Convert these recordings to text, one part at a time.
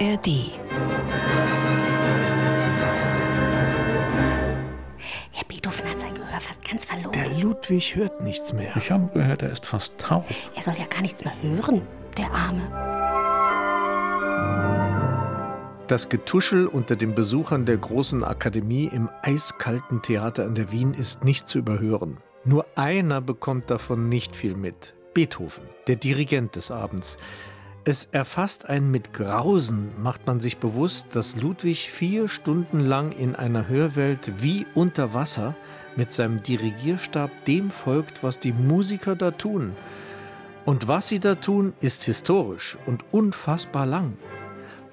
ARD. Herr Beethoven hat sein Gehör fast ganz verloren. Der Ludwig hört nichts mehr. Ich habe gehört, er ist fast taub. Er soll ja gar nichts mehr hören, der Arme. Das Getuschel unter den Besuchern der großen Akademie im eiskalten Theater in der Wien ist nicht zu überhören. Nur einer bekommt davon nicht viel mit. Beethoven, der Dirigent des Abends. Es erfasst einen mit Grausen, macht man sich bewusst, dass Ludwig vier Stunden lang in einer Hörwelt wie unter Wasser mit seinem Dirigierstab dem folgt, was die Musiker da tun. Und was sie da tun, ist historisch und unfassbar lang.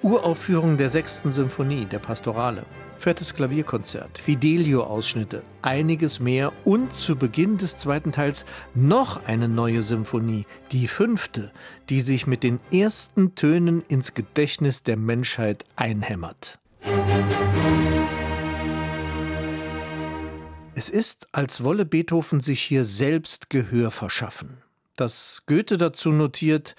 Uraufführung der sechsten Symphonie, der Pastorale, viertes Klavierkonzert, Fidelio-Ausschnitte, einiges mehr und zu Beginn des zweiten Teils noch eine neue Symphonie, die fünfte, die sich mit den ersten Tönen ins Gedächtnis der Menschheit einhämmert. Es ist, als wolle Beethoven sich hier selbst Gehör verschaffen. Dass Goethe dazu notiert,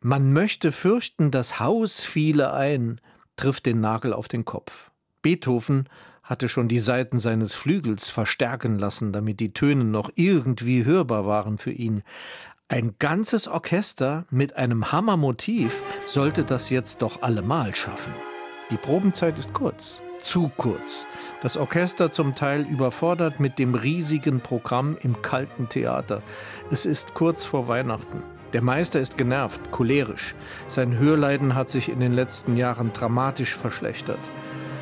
man möchte fürchten, das Haus fiele ein, trifft den Nagel auf den Kopf. Beethoven hatte schon die Saiten seines Flügels verstärken lassen, damit die Töne noch irgendwie hörbar waren für ihn. Ein ganzes Orchester mit einem Hammermotiv sollte das jetzt doch allemal schaffen. Die Probenzeit ist kurz, zu kurz. Das Orchester zum Teil überfordert mit dem riesigen Programm im kalten Theater. Es ist kurz vor Weihnachten. Der Meister ist genervt, cholerisch. Sein Hörleiden hat sich in den letzten Jahren dramatisch verschlechtert.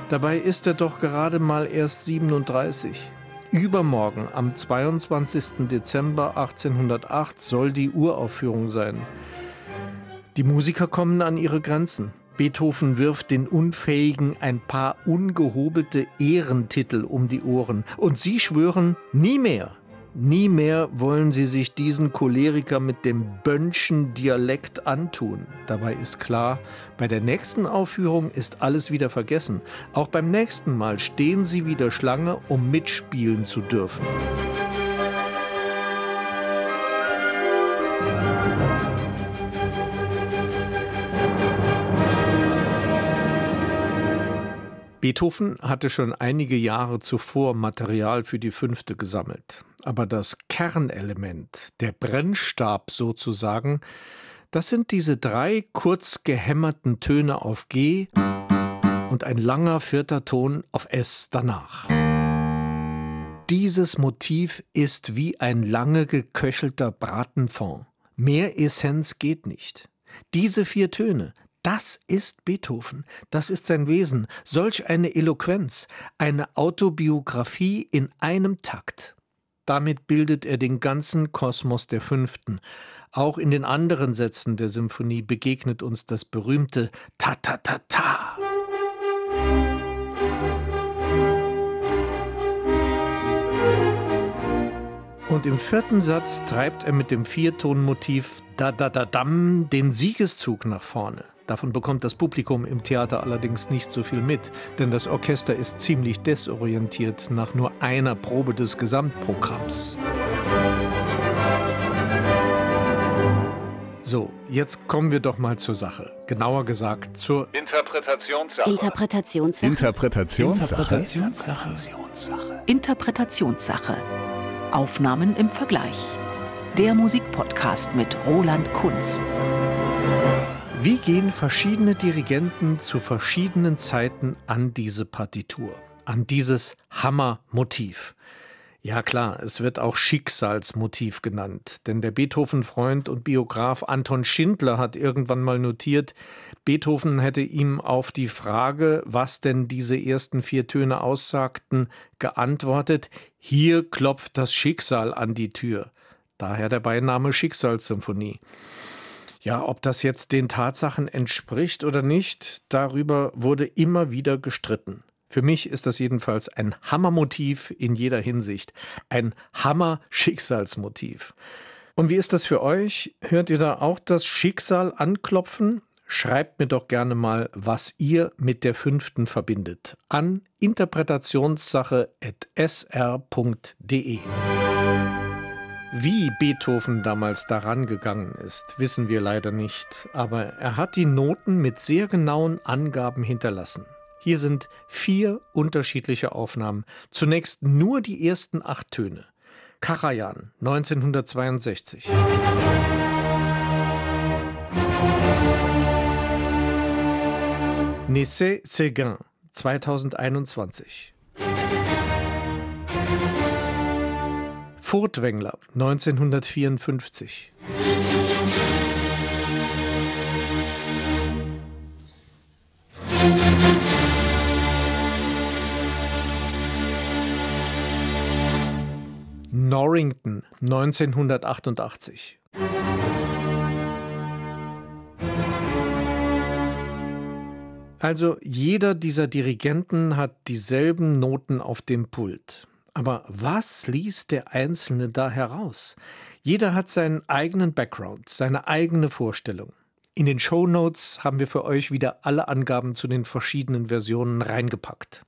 Dabei ist er doch gerade mal erst 37. Übermorgen, am 22. Dezember 1808, soll die Uraufführung sein. Die Musiker kommen an ihre Grenzen. Beethoven wirft den Unfähigen ein paar ungehobelte Ehrentitel um die Ohren. Und sie schwören, nie mehr, Nie mehr wollen sie sich diesen Choleriker mit dem Bönschen Dialekt antun. Dabei ist klar, bei der nächsten Aufführung ist alles wieder vergessen. Auch beim nächsten Mal stehen sie wieder Schlange, um mitspielen zu dürfen. Beethoven hatte schon einige Jahre zuvor Material für die fünfte gesammelt. Aber das Kernelement, der Brennstab sozusagen, das sind diese drei kurz gehämmerten Töne auf G und ein langer vierter Ton auf S danach. Dieses Motiv ist wie ein lange geköchelter Bratenfond. Mehr Essenz geht nicht. Diese vier Töne, das ist Beethoven, das ist sein Wesen, solch eine Eloquenz, eine Autobiografie in einem Takt. Damit bildet er den ganzen Kosmos der Fünften. Auch in den anderen Sätzen der Symphonie begegnet uns das berühmte Ta-Ta-Ta-Ta. Und im vierten Satz treibt er mit dem Viertonmotiv Da-Da-Da-Dam den Siegeszug nach vorne. Davon bekommt das Publikum im Theater allerdings nicht so viel mit, denn das Orchester ist ziemlich desorientiert nach nur einer Probe des Gesamtprogramms. So, jetzt kommen wir doch mal zur Sache. Genauer gesagt zur Interpretationssache. Interpretationssache. Interpretationssache. Interpretationssache. Interpretationssache. Aufnahmen im Vergleich. Der Musikpodcast mit Roland Kunz. Wie gehen verschiedene Dirigenten zu verschiedenen Zeiten an diese Partitur, an dieses Hammermotiv? Ja klar, es wird auch Schicksalsmotiv genannt, denn der Beethoven-Freund und Biograf Anton Schindler hat irgendwann mal notiert, Beethoven hätte ihm auf die Frage, was denn diese ersten vier Töne aussagten, geantwortet, hier klopft das Schicksal an die Tür. Daher der Beiname Schicksalssymphonie. Ja, ob das jetzt den Tatsachen entspricht oder nicht, darüber wurde immer wieder gestritten. Für mich ist das jedenfalls ein Hammermotiv in jeder Hinsicht, ein Hammer-Schicksalsmotiv. Und wie ist das für euch? Hört ihr da auch das Schicksal anklopfen? Schreibt mir doch gerne mal, was ihr mit der fünften verbindet. An interpretationssache.sr.de. Wie Beethoven damals daran gegangen ist, wissen wir leider nicht, aber er hat die Noten mit sehr genauen Angaben hinterlassen. Hier sind vier unterschiedliche Aufnahmen. Zunächst nur die ersten acht Töne. Karajan 1962. Nessé Séguin 2021. Furtwängler 1954. Norrington 1988. Also jeder dieser Dirigenten hat dieselben Noten auf dem Pult. Aber was liest der Einzelne da heraus? Jeder hat seinen eigenen Background, seine eigene Vorstellung. In den Show Notes haben wir für euch wieder alle Angaben zu den verschiedenen Versionen reingepackt.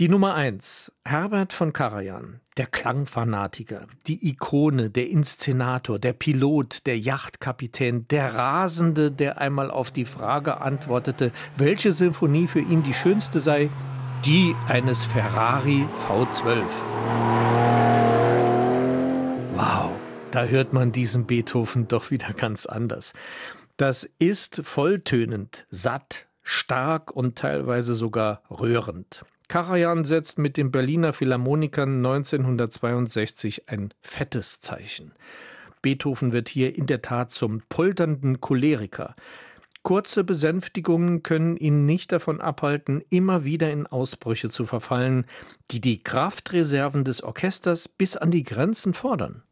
Die Nummer 1, Herbert von Karajan, der Klangfanatiker, die Ikone, der Inszenator, der Pilot, der Yachtkapitän, der Rasende, der einmal auf die Frage antwortete, welche Sinfonie für ihn die schönste sei, die eines Ferrari V12. Wow, da hört man diesen Beethoven doch wieder ganz anders. Das ist volltönend, satt, stark und teilweise sogar rührend. Karajan setzt mit den Berliner Philharmonikern 1962 ein fettes Zeichen. Beethoven wird hier in der Tat zum polternden Choleriker. Kurze Besänftigungen können ihn nicht davon abhalten, immer wieder in Ausbrüche zu verfallen, die die Kraftreserven des Orchesters bis an die Grenzen fordern.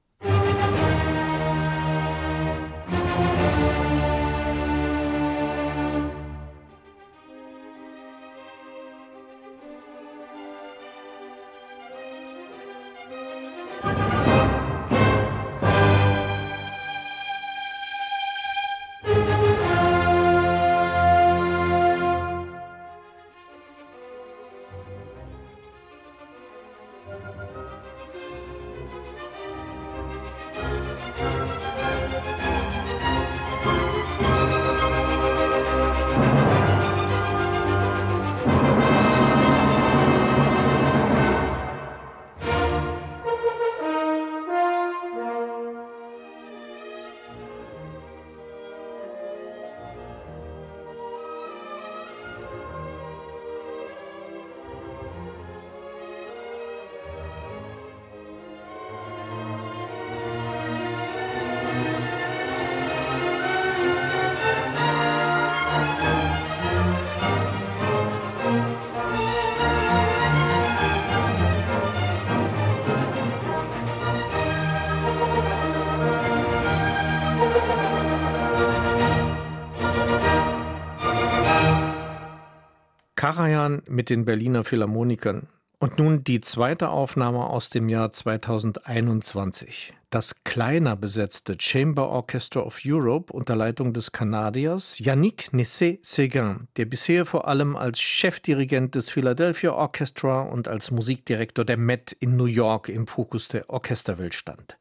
Karajan mit den Berliner Philharmonikern. Und nun die zweite Aufnahme aus dem Jahr 2021. Das kleiner besetzte Chamber Orchestra of Europe unter Leitung des Kanadiers Yannick Nessé-Séguin, der bisher vor allem als Chefdirigent des Philadelphia Orchestra und als Musikdirektor der Met in New York im Fokus der Orchesterwelt stand.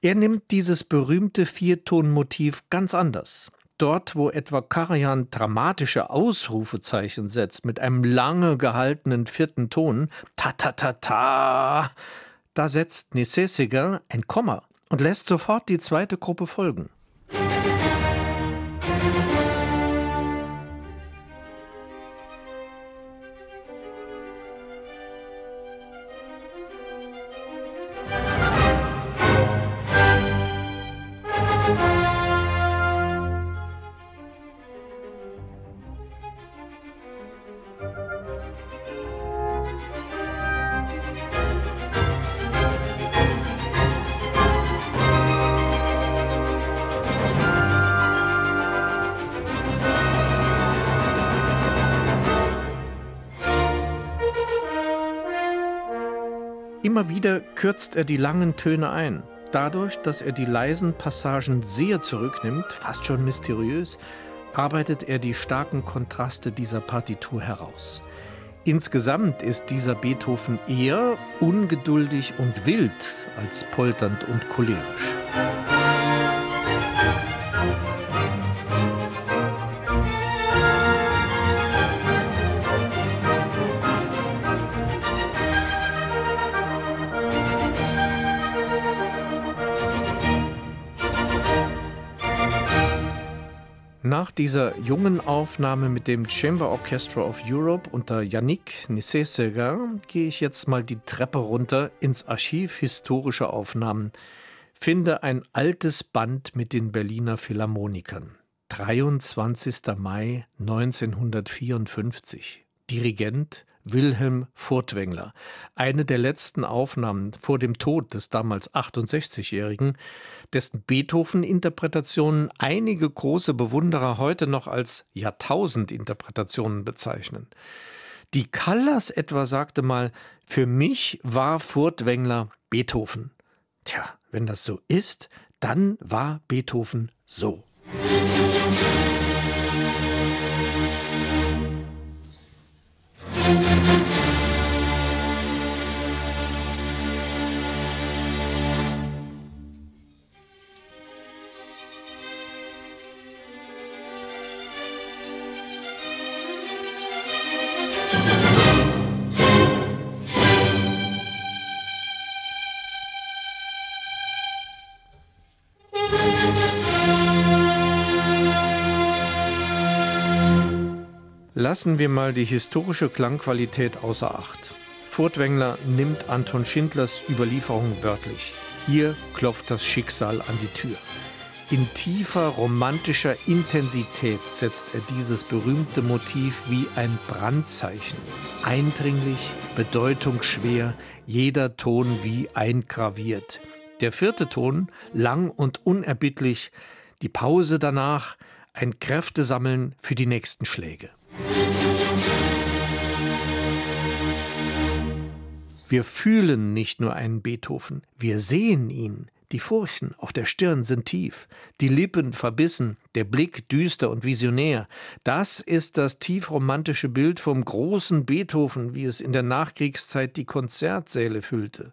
Er nimmt dieses berühmte Viertonmotiv ganz anders. Dort, wo etwa Karajan dramatische Ausrufezeichen setzt mit einem lange gehaltenen vierten Ton, ta ta ta ta, da setzt Nessessiger ein Komma und lässt sofort die zweite Gruppe folgen. Immer wieder kürzt er die langen Töne ein. Dadurch, dass er die leisen Passagen sehr zurücknimmt, fast schon mysteriös, arbeitet er die starken Kontraste dieser Partitur heraus. Insgesamt ist dieser Beethoven eher ungeduldig und wild als polternd und cholerisch. Nach dieser jungen Aufnahme mit dem Chamber Orchestra of Europe unter Yannick Nissé-Séguin gehe ich jetzt mal die Treppe runter ins Archiv historischer Aufnahmen. Finde ein altes Band mit den Berliner Philharmonikern. 23. Mai 1954. Dirigent Wilhelm Furtwängler. Eine der letzten Aufnahmen vor dem Tod des damals 68-Jährigen, dessen Beethoven-Interpretationen einige große Bewunderer heute noch als Jahrtausend-Interpretationen bezeichnen. Die Callas etwa sagte mal, für mich war Furtwängler Beethoven. Tja, wenn das so ist, dann war Beethoven so. Musik Lassen wir mal die historische Klangqualität außer Acht. Furtwängler nimmt Anton Schindlers Überlieferung wörtlich. Hier klopft das Schicksal an die Tür. In tiefer romantischer Intensität setzt er dieses berühmte Motiv wie ein Brandzeichen. Eindringlich, bedeutungsschwer, jeder Ton wie eingraviert. Der vierte Ton, lang und unerbittlich, die Pause danach, ein Kräftesammeln für die nächsten Schläge. Wir fühlen nicht nur einen Beethoven, wir sehen ihn. Die Furchen auf der Stirn sind tief, die Lippen verbissen, der Blick düster und visionär. Das ist das tiefromantische Bild vom großen Beethoven, wie es in der Nachkriegszeit die Konzertsäle füllte.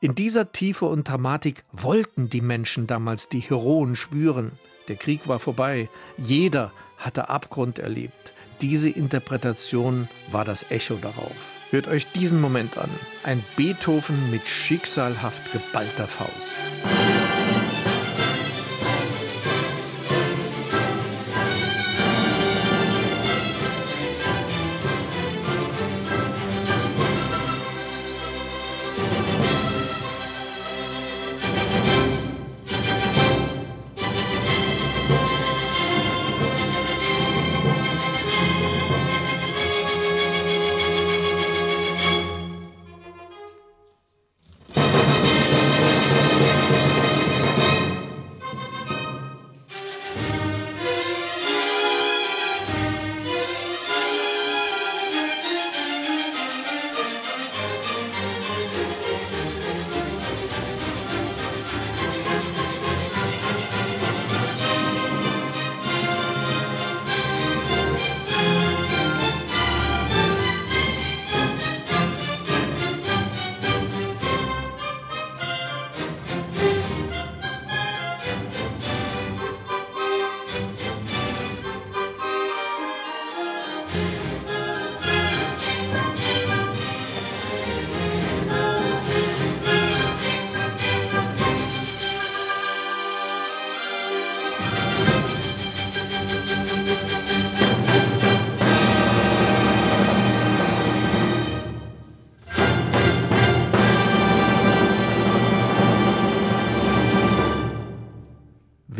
In dieser Tiefe und Dramatik wollten die Menschen damals die Heroen spüren. Der Krieg war vorbei, jeder hatte Abgrund erlebt. Diese Interpretation war das Echo darauf. Hört euch diesen Moment an. Ein Beethoven mit schicksalhaft geballter Faust. Thank you.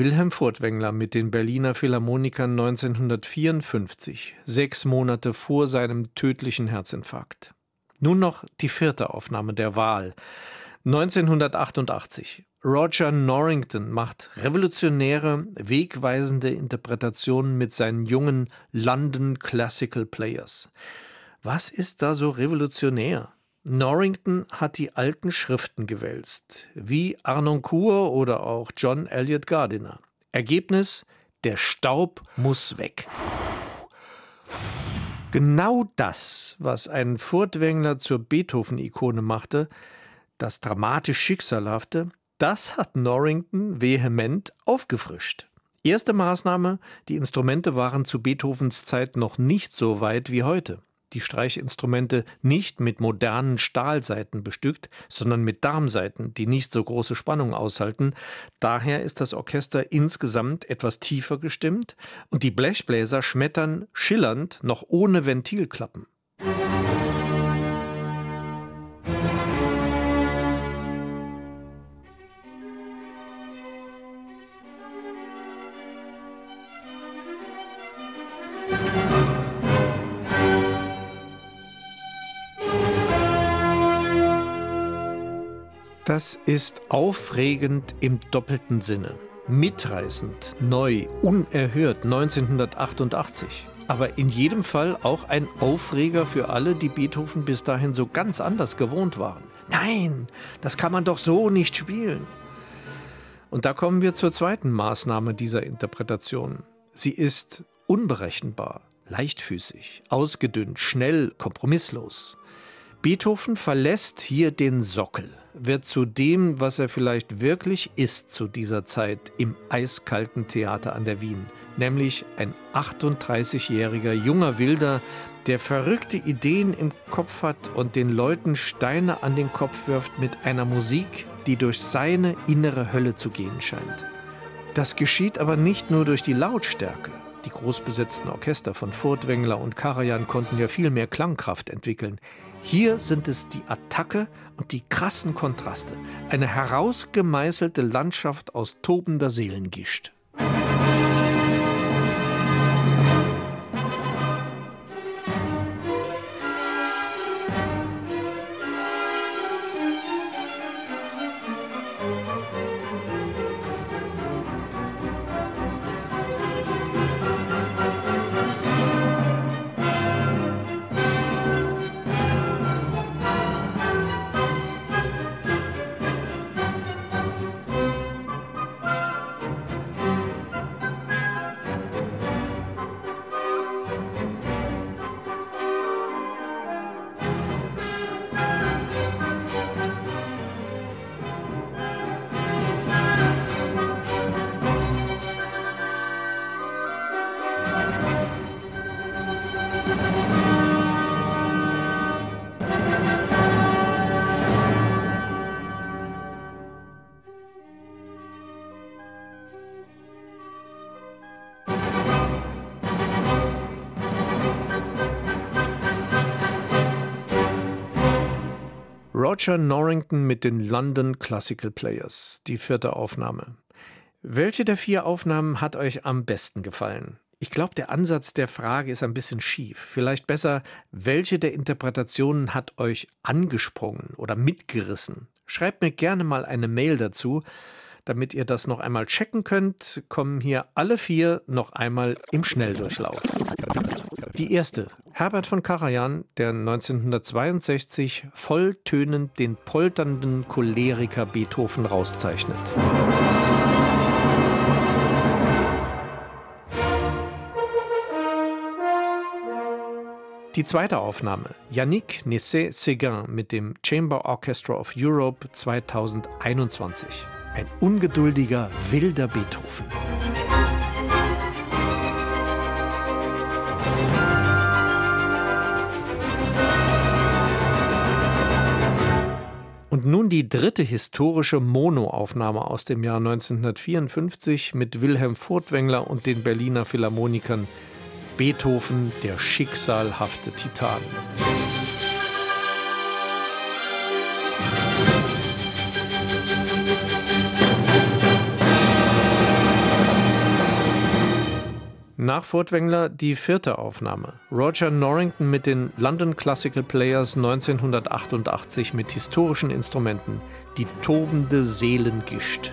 Wilhelm Furtwängler mit den Berliner Philharmonikern 1954, sechs Monate vor seinem tödlichen Herzinfarkt. Nun noch die vierte Aufnahme der Wahl. 1988. Roger Norrington macht revolutionäre, wegweisende Interpretationen mit seinen jungen London Classical Players. Was ist da so revolutionär? Norrington hat die alten Schriften gewälzt, wie Arnoncourt oder auch John Elliott Gardiner. Ergebnis: Der Staub muss weg. Genau das, was einen Furtwängler zur Beethoven-Ikone machte, das dramatisch Schicksalhafte, das hat Norrington vehement aufgefrischt. Erste Maßnahme, die Instrumente waren zu Beethovens Zeit noch nicht so weit wie heute. Die Streichinstrumente nicht mit modernen Stahlseiten bestückt, sondern mit Darmseiten, die nicht so große Spannung aushalten. Daher ist das Orchester insgesamt etwas tiefer gestimmt und die Blechbläser schmettern schillernd noch ohne Ventilklappen. Das ist aufregend im doppelten Sinne. Mitreißend, neu, unerhört 1988. Aber in jedem Fall auch ein Aufreger für alle, die Beethoven bis dahin so ganz anders gewohnt waren. Nein, das kann man doch so nicht spielen. Und da kommen wir zur zweiten Maßnahme dieser Interpretation. Sie ist unberechenbar, leichtfüßig, ausgedünnt, schnell, kompromisslos. Beethoven verlässt hier den Sockel wird zu dem, was er vielleicht wirklich ist zu dieser Zeit im eiskalten Theater an der Wien, nämlich ein 38-jähriger junger Wilder, der verrückte Ideen im Kopf hat und den Leuten Steine an den Kopf wirft mit einer Musik, die durch seine innere Hölle zu gehen scheint. Das geschieht aber nicht nur durch die Lautstärke. Die großbesetzten Orchester von Furtwängler und Karajan konnten ja viel mehr Klangkraft entwickeln. Hier sind es die Attacke und die krassen Kontraste, eine herausgemeißelte Landschaft aus tobender Seelengischt. Roger Norrington mit den London Classical Players, die vierte Aufnahme. Welche der vier Aufnahmen hat euch am besten gefallen? Ich glaube, der Ansatz der Frage ist ein bisschen schief. Vielleicht besser, welche der Interpretationen hat euch angesprungen oder mitgerissen? Schreibt mir gerne mal eine Mail dazu. Damit ihr das noch einmal checken könnt, kommen hier alle vier noch einmal im Schnelldurchlauf. Die erste, Herbert von Karajan, der 1962 volltönend den polternden Choleriker Beethoven rauszeichnet. Die zweite Aufnahme, Yannick Nessé-Séguin mit dem Chamber Orchestra of Europe 2021. Ein ungeduldiger, wilder Beethoven. Und nun die dritte historische Monoaufnahme aus dem Jahr 1954 mit Wilhelm Furtwängler und den Berliner Philharmonikern Beethoven, der schicksalhafte Titan. Nach Furtwängler die vierte Aufnahme. Roger Norrington mit den London Classical Players 1988 mit historischen Instrumenten. Die tobende Seelengischt.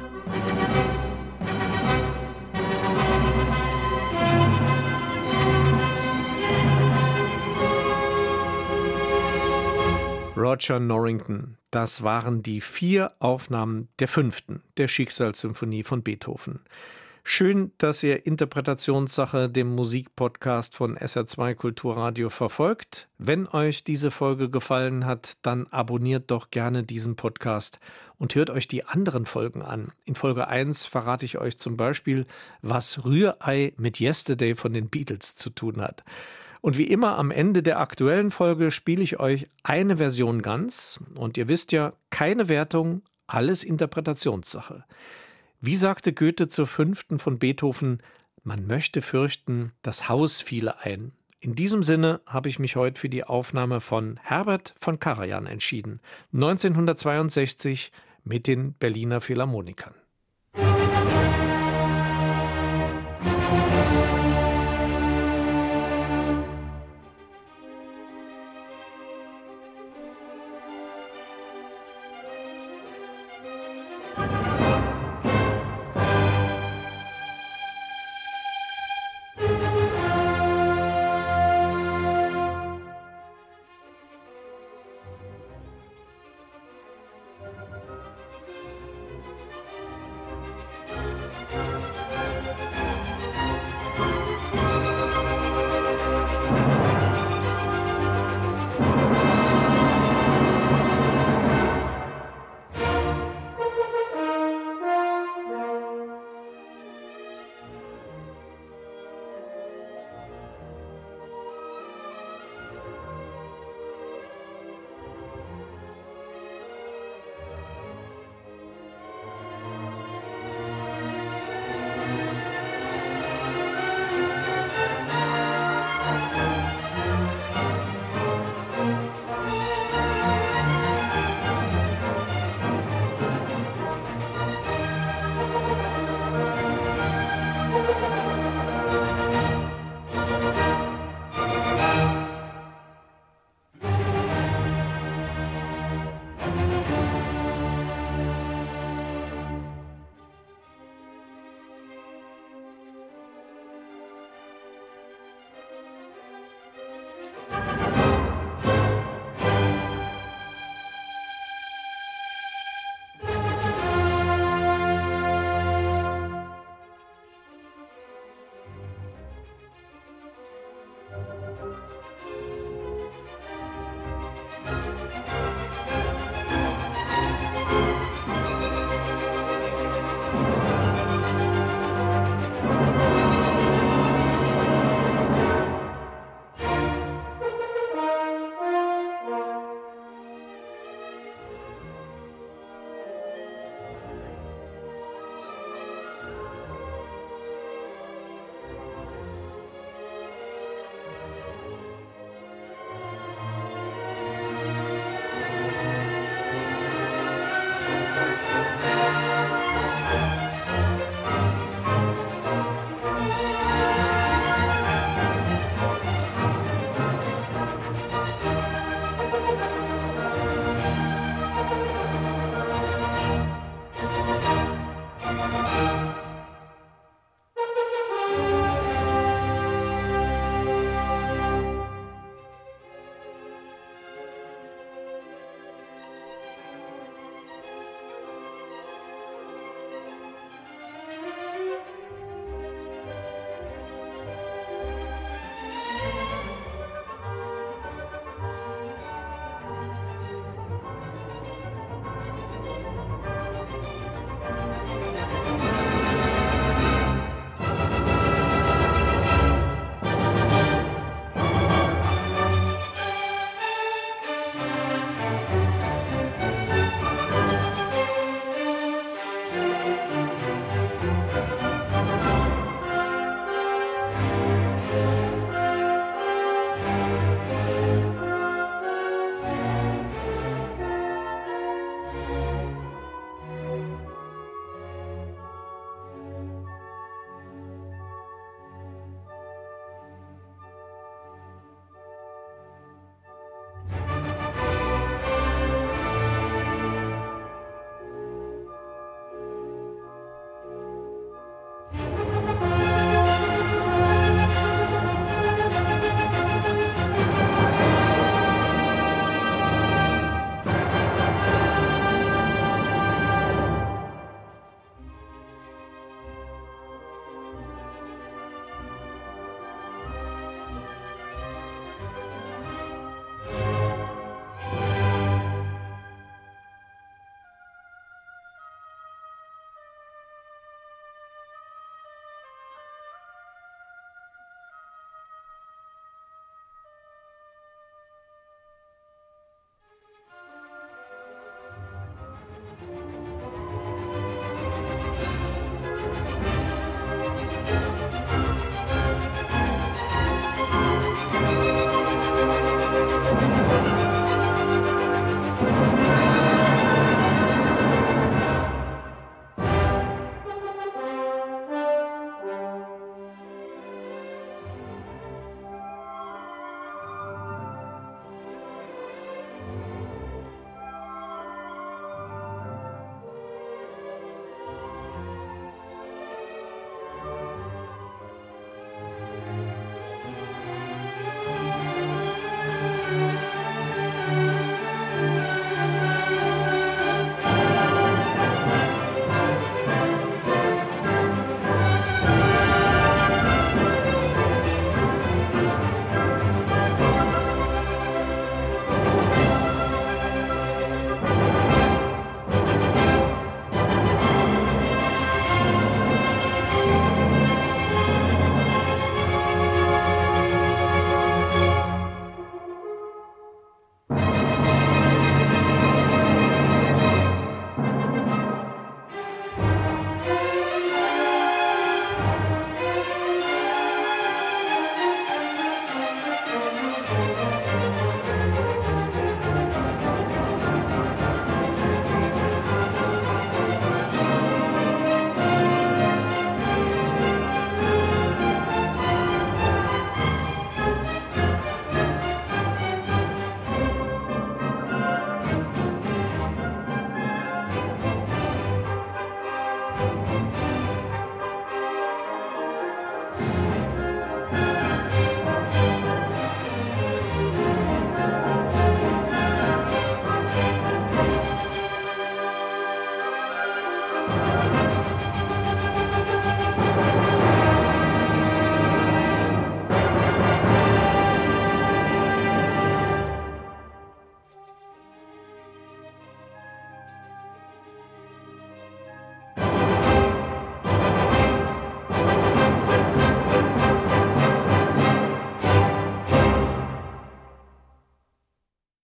Roger Norrington. Das waren die vier Aufnahmen der fünften, der Schicksalssymphonie von Beethoven. Schön, dass ihr Interpretationssache, dem Musikpodcast von SR2 Kulturradio verfolgt. Wenn euch diese Folge gefallen hat, dann abonniert doch gerne diesen Podcast und hört euch die anderen Folgen an. In Folge 1 verrate ich euch zum Beispiel, was Rührei mit Yesterday von den Beatles zu tun hat. Und wie immer am Ende der aktuellen Folge spiele ich euch eine Version ganz. Und ihr wisst ja, keine Wertung, alles Interpretationssache. Wie sagte Goethe zur fünften von Beethoven, man möchte fürchten, das Haus fiele ein. In diesem Sinne habe ich mich heute für die Aufnahme von Herbert von Karajan entschieden, 1962 mit den Berliner Philharmonikern.